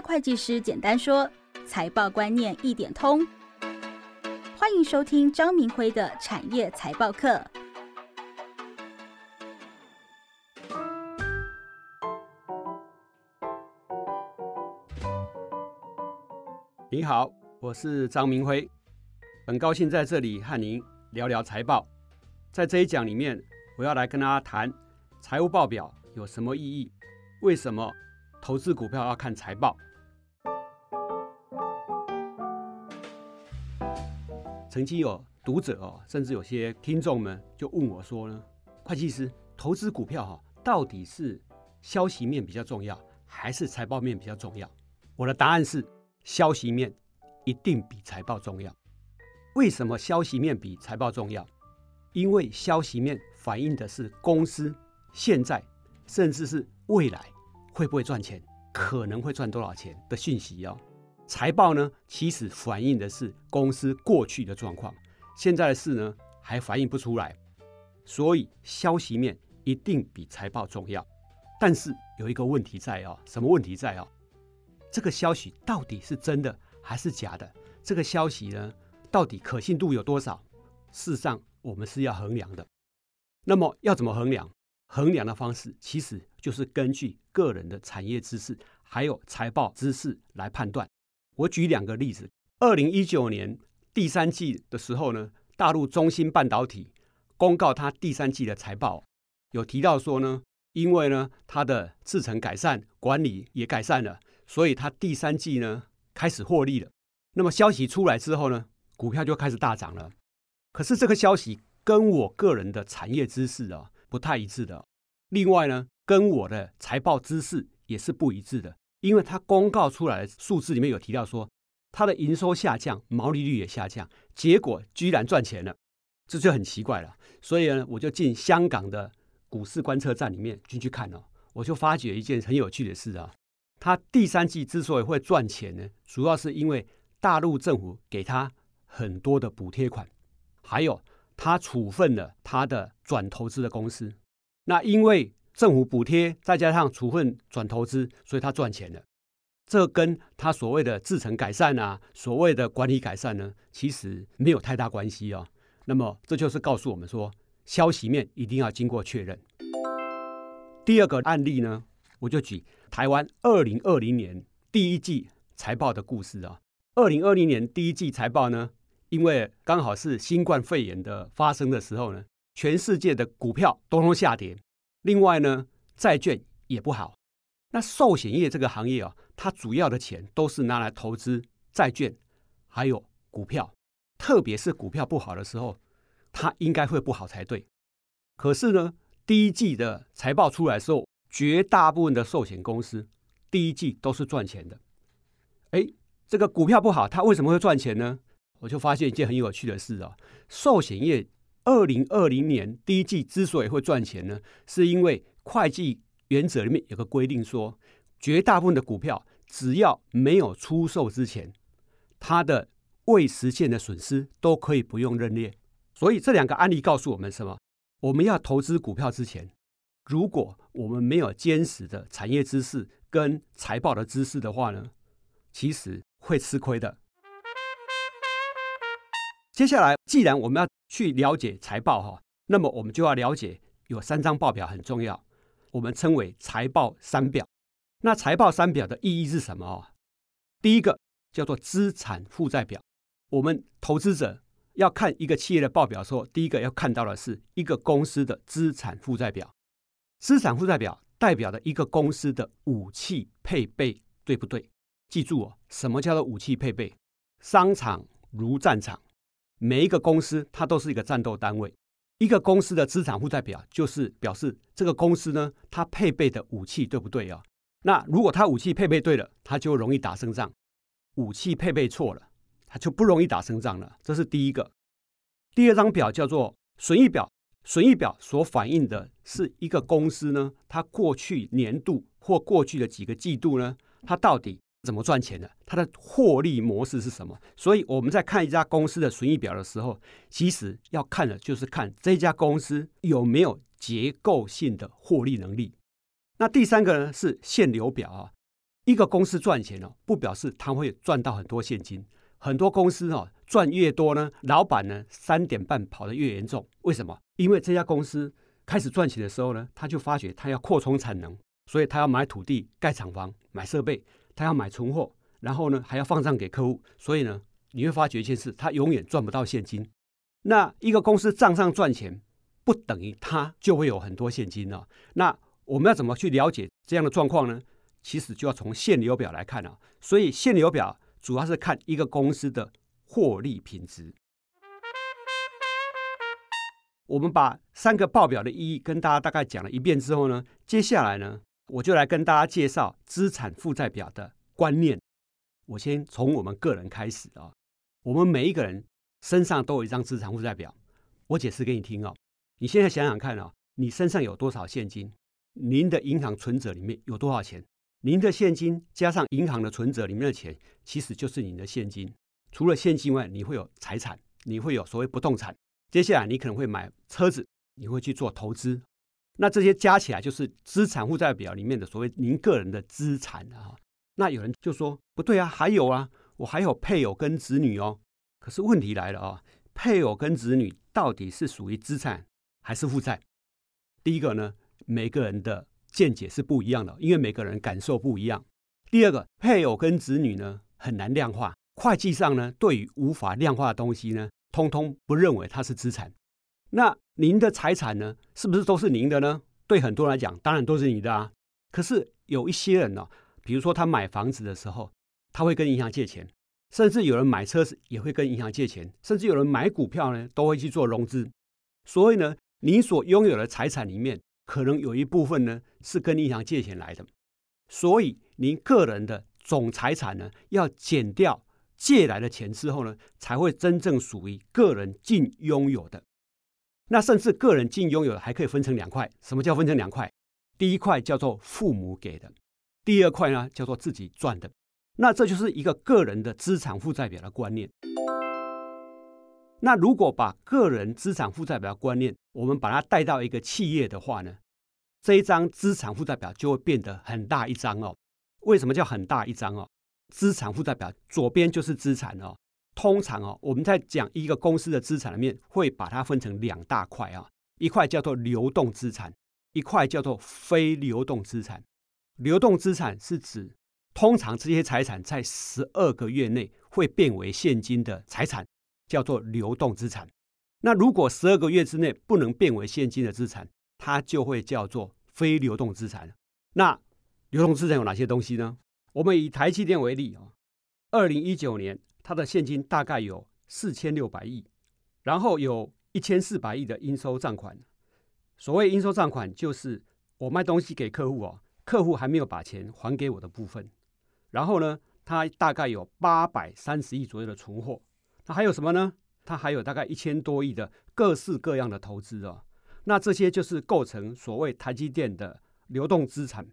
会计师简单说，财报观念一点通。欢迎收听张明辉的产业财报课。您好，我是张明辉，很高兴在这里和您聊聊财报。在这一讲里面，我要来跟大家谈财务报表有什么意义，为什么投资股票要看财报。曾经有读者哦，甚至有些听众们就问我说呢：“会计师，投资股票哈，到底是消息面比较重要，还是财报面比较重要？”我的答案是。消息面一定比财报重要。为什么消息面比财报重要？因为消息面反映的是公司现在甚至是未来会不会赚钱，可能会赚多少钱的讯息哦。财报呢，其实反映的是公司过去的状况，现在的事呢还反映不出来。所以消息面一定比财报重要。但是有一个问题在哦，什么问题在哦？这个消息到底是真的还是假的？这个消息呢，到底可信度有多少？事实上，我们是要衡量的。那么要怎么衡量？衡量的方式其实就是根据个人的产业知识还有财报知识来判断。我举两个例子：二零一九年第三季的时候呢，大陆中芯半导体公告它第三季的财报，有提到说呢，因为呢它的制程改善，管理也改善了。所以它第三季呢开始获利了。那么消息出来之后呢，股票就开始大涨了。可是这个消息跟我个人的产业知识啊不太一致的。另外呢，跟我的财报知识也是不一致的。因为它公告出来的数字里面有提到说，它的营收下降，毛利率也下降，结果居然赚钱了，这就很奇怪了。所以呢，我就进香港的股市观测站里面进去看哦，我就发觉一件很有趣的事啊。它第三季之所以会赚钱呢，主要是因为大陆政府给他很多的补贴款，还有他处分了他的转投资的公司。那因为政府补贴再加上处分转投资，所以他赚钱了。这跟他所谓的制程改善啊，所谓的管理改善呢，其实没有太大关系哦。那么这就是告诉我们说，消息面一定要经过确认。第二个案例呢，我就举。台湾二零二零年第一季财报的故事啊，二零二零年第一季财报呢，因为刚好是新冠肺炎的发生的时候呢，全世界的股票都通下跌。另外呢，债券也不好。那寿险业这个行业啊，它主要的钱都是拿来投资债券，还有股票。特别是股票不好的时候，它应该会不好才对。可是呢，第一季的财报出来的时候，绝大部分的寿险公司第一季都是赚钱的。哎，这个股票不好，它为什么会赚钱呢？我就发现一件很有趣的事啊。寿险业二零二零年第一季之所以会赚钱呢，是因为会计原则里面有个规定说，绝大部分的股票只要没有出售之前，它的未实现的损失都可以不用认列。所以这两个案例告诉我们什么？我们要投资股票之前。如果我们没有坚实的产业知识跟财报的知识的话呢，其实会吃亏的。接下来，既然我们要去了解财报哈，那么我们就要了解有三张报表很重要，我们称为财报三表。那财报三表的意义是什么哦？第一个叫做资产负债表。我们投资者要看一个企业的报表的时候，第一个要看到的是一个公司的资产负债表。资产负债表代表的一个公司的武器配备对不对？记住哦，什么叫做武器配备？商场如战场，每一个公司它都是一个战斗单位。一个公司的资产负债表就是表示这个公司呢，它配备的武器对不对啊？那如果它武器配备对了，它就容易打胜仗；武器配备错了，它就不容易打胜仗了。这是第一个。第二张表叫做损益表。损益表所反映的是一个公司呢，它过去年度或过去的几个季度呢，它到底怎么赚钱的？它的获利模式是什么？所以我们在看一家公司的损益表的时候，其实要看的就是看这家公司有没有结构性的获利能力。那第三个呢是现流表啊，一个公司赚钱哦，不表示他会赚到很多现金。很多公司哦，赚越多呢，老板呢三点半跑得越严重。为什么？因为这家公司开始赚钱的时候呢，他就发觉他要扩充产能，所以他要买土地、盖厂房、买设备，他要买存货，然后呢还要放账给客户。所以呢，你会发觉一件事，他永远赚不到现金。那一个公司账上赚钱，不等于他就会有很多现金了。那我们要怎么去了解这样的状况呢？其实就要从现流表来看啊。所以现流表。主要是看一个公司的获利品质。我们把三个报表的意义跟大家大概讲了一遍之后呢，接下来呢，我就来跟大家介绍资产负债表的观念。我先从我们个人开始啊，我们每一个人身上都有一张资产负债表。我解释给你听哦。你现在想想看啊，你身上有多少现金？您的银行存折里面有多少钱？您的现金加上银行的存折里面的钱，其实就是您的现金。除了现金外，你会有财产，你会有所谓不动产。接下来你可能会买车子，你会去做投资。那这些加起来就是资产负债表里面的所谓您个人的资产啊。那有人就说不对啊，还有啊，我还有配偶跟子女哦。可是问题来了啊，配偶跟子女到底是属于资产还是负债？第一个呢，每个人的。见解是不一样的，因为每个人感受不一样。第二个，配偶跟子女呢很难量化，会计上呢对于无法量化的东西呢，通通不认为它是资产。那您的财产呢，是不是都是您的呢？对很多人来讲，当然都是你的啊。可是有一些人呢，比如说他买房子的时候，他会跟银行借钱，甚至有人买车子也会跟银行借钱，甚至有人买股票呢都会去做融资。所以呢，你所拥有的财产里面。可能有一部分呢是跟银行借钱来的，所以您个人的总财产呢要减掉借来的钱之后呢，才会真正属于个人净拥有的。那甚至个人净拥有的还可以分成两块。什么叫分成两块？第一块叫做父母给的，第二块呢叫做自己赚的。那这就是一个个人的资产负债表的观念。那如果把个人资产负债表的观念，我们把它带到一个企业的话呢，这一张资产负债表就会变得很大一张哦。为什么叫很大一张哦？资产负债表左边就是资产哦。通常哦，我们在讲一个公司的资产里面，会把它分成两大块啊，一块叫做流动资产，一块叫做非流动资产。流动资产是指通常这些财产在十二个月内会变为现金的财产。叫做流动资产。那如果十二个月之内不能变为现金的资产，它就会叫做非流动资产。那流动资产有哪些东西呢？我们以台积电为例啊，二零一九年它的现金大概有四千六百亿，然后有一千四百亿的应收账款。所谓应收账款，就是我卖东西给客户哦，客户还没有把钱还给我的部分。然后呢，它大概有八百三十亿左右的存货。那还有什么呢？它还有大概一千多亿的各式各样的投资哦。那这些就是构成所谓台积电的流动资产。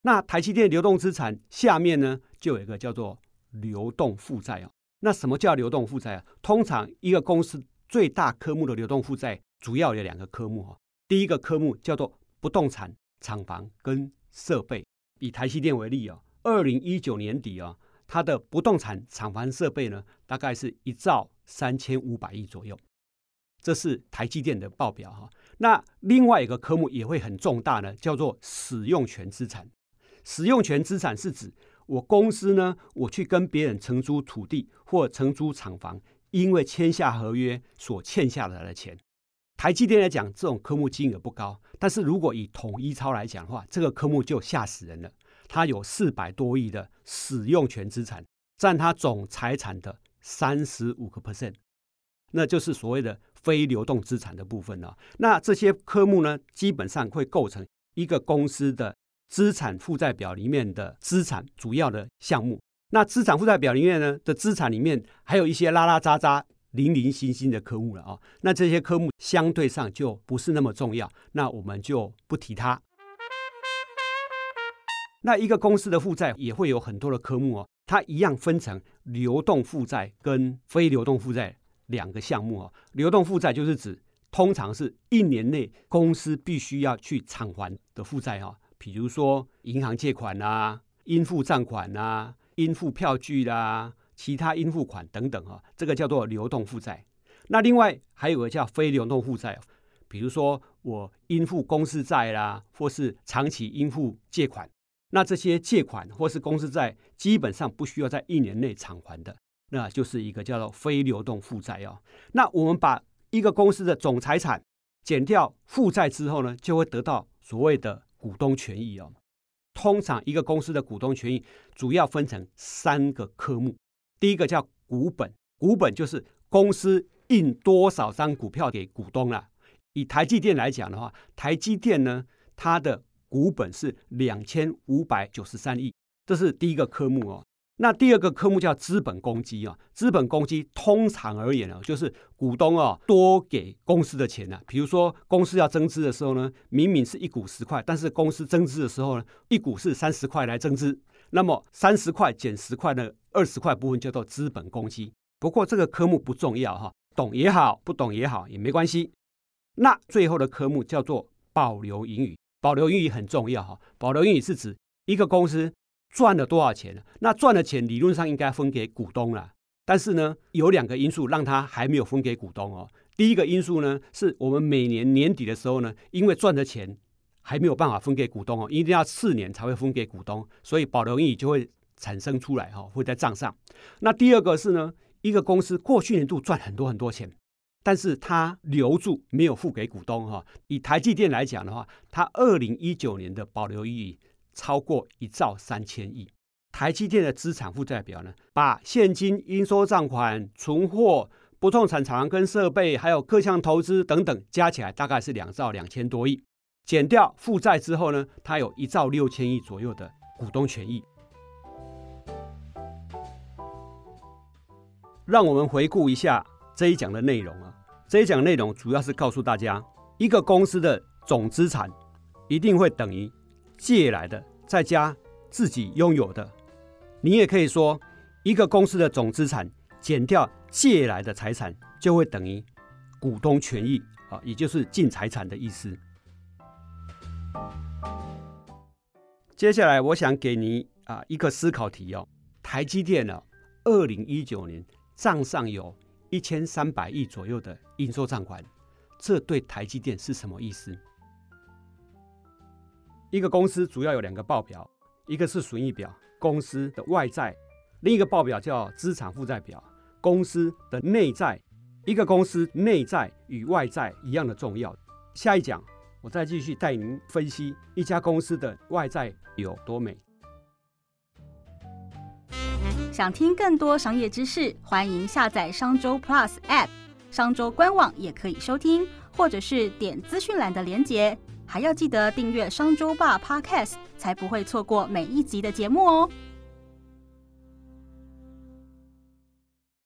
那台积电流动资产下面呢，就有一个叫做流动负债哦。那什么叫流动负债啊？通常一个公司最大科目的流动负债主要有两个科目哈。第一个科目叫做不动产、厂房跟设备。以台积电为例啊，二零一九年底啊。它的不动产厂房设备呢，大概是一兆三千五百亿左右，这是台积电的报表哈。那另外一个科目也会很重大呢，叫做使用权资产。使用权资产是指我公司呢，我去跟别人承租土地或承租厂房，因为签下合约所欠下来的钱。台积电来讲，这种科目金额不高，但是如果以统一超来讲的话，这个科目就吓死人了。它有四百多亿的使用权资产，占它总财产的三十五个 percent，那就是所谓的非流动资产的部分了。那这些科目呢，基本上会构成一个公司的资产负债表里面的资产主要的项目。那资产负债表里面呢的资产里面，还有一些拉拉杂杂、零零星星的科目了啊。那这些科目相对上就不是那么重要，那我们就不提它。那一个公司的负债也会有很多的科目哦，它一样分成流动负债跟非流动负债两个项目哦。流动负债就是指通常是一年内公司必须要去偿还的负债哈，比如说银行借款啊、应付账款啦、应付票据啦、其他应付款等等哈，这个叫做流动负债。那另外还有个叫非流动负债，比如说我应付公司债啦，或是长期应付借款。那这些借款或是公司债基本上不需要在一年内偿还的，那就是一个叫做非流动负债哦。那我们把一个公司的总财产减掉负债之后呢，就会得到所谓的股东权益哦。通常一个公司的股东权益主要分成三个科目，第一个叫股本，股本就是公司印多少张股票给股东了。以台积电来讲的话，台积电呢，它的股本是两千五百九十三亿，这是第一个科目哦。那第二个科目叫资本公积啊，资本公积通常而言呢，就是股东啊多给公司的钱呢。比如说公司要增资的时候呢，明明是一股十块，但是公司增资的时候呢，一股是三十块来增资，那么三十块减十块呢二十块部分叫做资本公积。不过这个科目不重要哈，懂也好，不懂也好也没关系。那最后的科目叫做保留盈余，保留盈余很重要哈。保留盈余是指一个公司。赚了多少钱那赚的钱理论上应该分给股东了，但是呢，有两个因素让他还没有分给股东哦。第一个因素呢，是我们每年年底的时候呢，因为赚的钱还没有办法分给股东哦，一定要次年才会分给股东，所以保留盈余就会产生出来哈，会在账上。那第二个是呢，一个公司过去年度赚很多很多钱，但是他留住没有付给股东哈。以台积电来讲的话，它二零一九年的保留盈余。超过一兆三千亿，台积电的资产负债表呢？把现金、应收账款、存货、不动产厂跟设备，还有各项投资等等加起来，大概是两兆两千多亿。减掉负债之后呢，它有一兆六千亿左右的股东权益。让我们回顾一下这一讲的内容啊。这一讲内容主要是告诉大家，一个公司的总资产一定会等于。借来的再加自己拥有的，你也可以说，一个公司的总资产减掉借来的财产，就会等于股东权益啊，也就是净财产的意思。接下来，我想给你啊一个思考题哦：台积电呢，二零一九年账上有一千三百亿左右的应收账款，这对台积电是什么意思？一个公司主要有两个报表，一个是损益表，公司的外债；另一个报表叫资产负债表，公司的内债。一个公司内债与外债一样的重要。下一讲我再继续带您分析一家公司的外债有多美。想听更多商业知识，欢迎下载商周 Plus App，商周官网也可以收听，或者是点资讯栏的连结。还要记得订阅商周霸 Podcast，才不会错过每一集的节目哦。